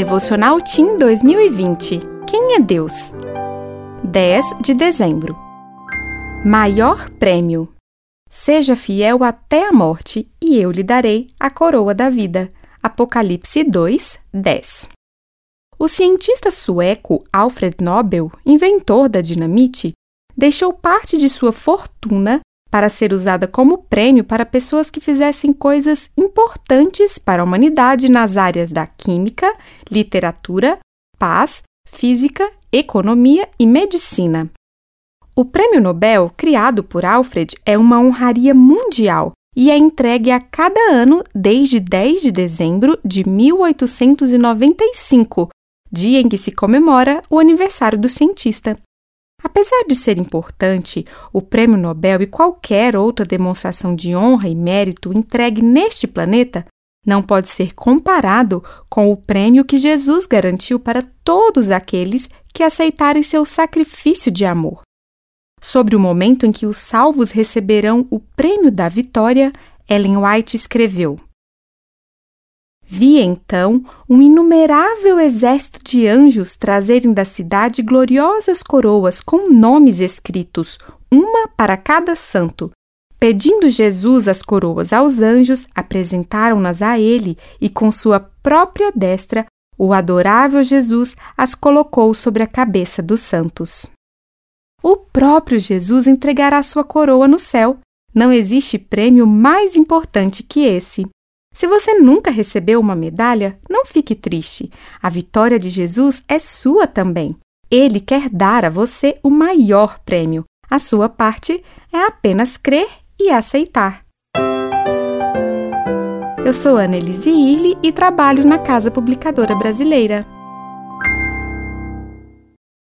Devocional Team 2020 Quem é Deus? 10 de dezembro Maior Prêmio Seja fiel até a morte, e eu lhe darei a coroa da vida. Apocalipse 2, 10 O cientista sueco Alfred Nobel, inventor da dinamite, deixou parte de sua fortuna para ser usada como prêmio para pessoas que fizessem coisas importantes para a humanidade nas áreas da química, literatura, paz, física, economia e medicina. O Prêmio Nobel, criado por Alfred, é uma honraria mundial e é entregue a cada ano desde 10 de dezembro de 1895, dia em que se comemora o aniversário do cientista. Apesar de ser importante, o Prêmio Nobel e qualquer outra demonstração de honra e mérito entregue neste planeta não pode ser comparado com o prêmio que Jesus garantiu para todos aqueles que aceitarem seu sacrifício de amor. Sobre o momento em que os salvos receberão o prêmio da vitória, Ellen White escreveu: Vi então um inumerável exército de anjos trazerem da cidade gloriosas coroas com nomes escritos, uma para cada santo. Pedindo Jesus as coroas aos anjos, apresentaram-nas a ele e com sua própria destra o adorável Jesus as colocou sobre a cabeça dos santos. O próprio Jesus entregará sua coroa no céu. Não existe prêmio mais importante que esse. Se você nunca recebeu uma medalha, não fique triste. A vitória de Jesus é sua também. Ele quer dar a você o maior prêmio. A sua parte é apenas crer e aceitar. Eu sou Ana Elise Irle e trabalho na Casa Publicadora Brasileira.